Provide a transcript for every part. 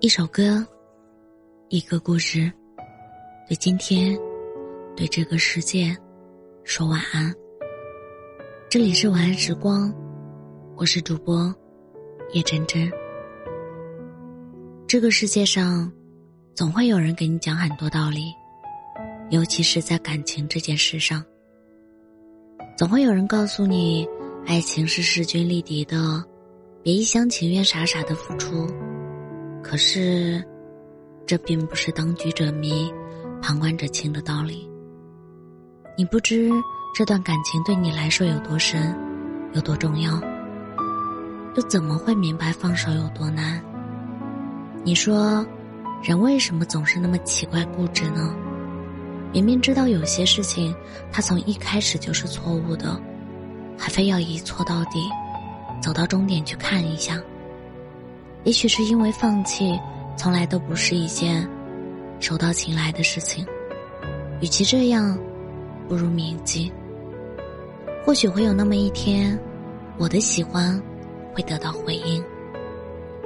一首歌，一个故事，对今天，对这个世界，说晚安。这里是晚安时光，我是主播叶真真。这个世界上，总会有人给你讲很多道理，尤其是在感情这件事上，总会有人告诉你，爱情是势均力敌的，别一厢情愿、傻傻的付出。可是，这并不是当局者迷，旁观者清的道理。你不知这段感情对你来说有多深，有多重要，又怎么会明白放手有多难？你说，人为什么总是那么奇怪固执呢？明明知道有些事情，他从一开始就是错误的，还非要一错到底，走到终点去看一下。也许是因为放弃从来都不是一件手到擒来的事情，与其这样，不如铭记。或许会有那么一天，我的喜欢会得到回应。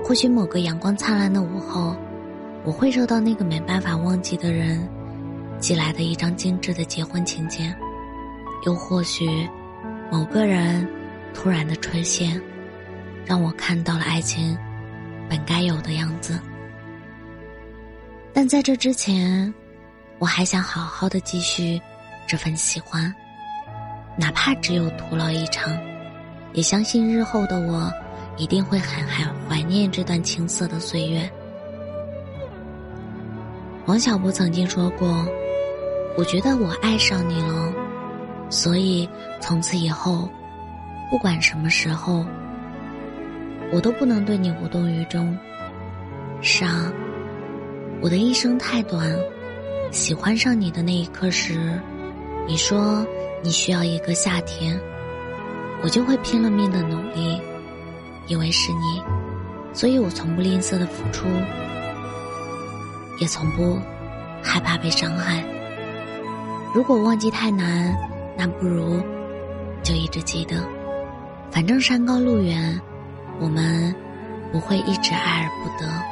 或许某个阳光灿烂的午后，我会收到那个没办法忘记的人寄来的一张精致的结婚请柬。又或许，某个人突然的出现，让我看到了爱情。本该有的样子，但在这之前，我还想好好的继续这份喜欢，哪怕只有徒劳一场，也相信日后的我一定会很很怀念这段青涩的岁月。王小波曾经说过：“我觉得我爱上你了，所以从此以后，不管什么时候。”我都不能对你无动于衷。是啊，我的一生太短，喜欢上你的那一刻时，你说你需要一个夏天，我就会拼了命的努力，因为是你，所以我从不吝啬的付出，也从不害怕被伤害。如果忘记太难，那不如就一直记得，反正山高路远。我们不会一直爱而不得。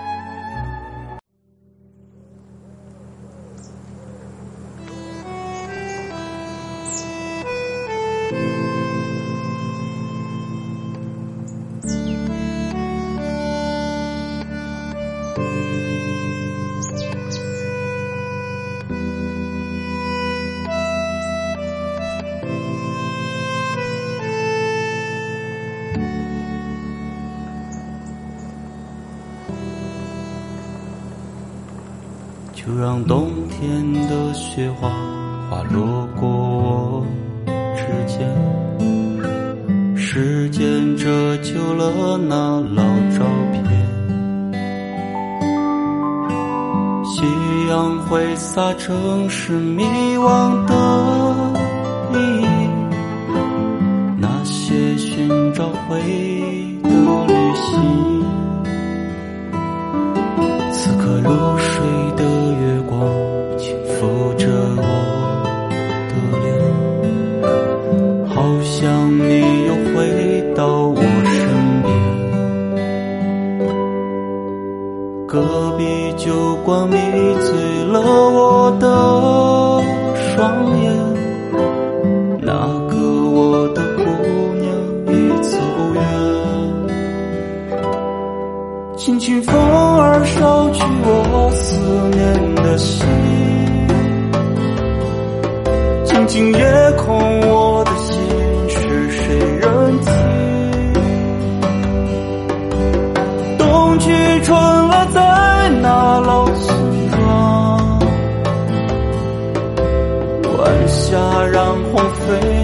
就让冬天的雪花滑落过我指尖，时间折旧了那老照片，夕阳挥洒城市迷惘的意义，那些寻找回忆的旅行，隔壁酒馆迷醉了我的双眼，那个我的姑娘已走远。轻轻风儿捎去我思念的心，静静夜空鸿飞。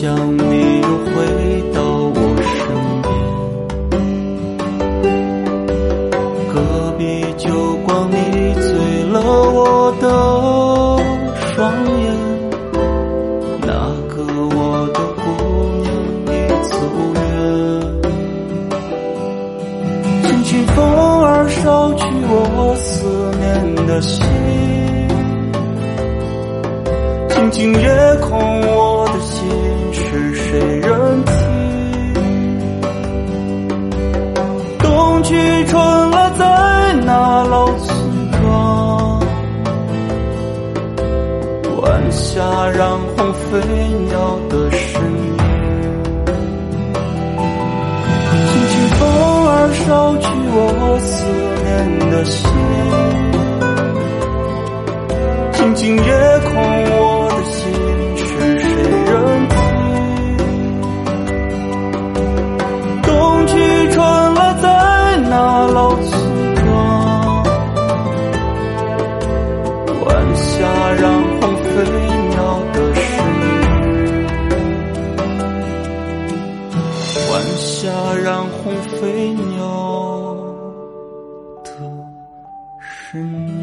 想你又回到我身边，隔壁酒馆迷醉了我的双眼，那个我的姑娘已走远，轻轻风儿捎去我思念的心。静静夜空，我。是谁人听？冬去春来，在那老村庄，晚霞染红飞鸟的身影，轻轻风儿捎去我思念的心，静静夜空。飞鸟的身影。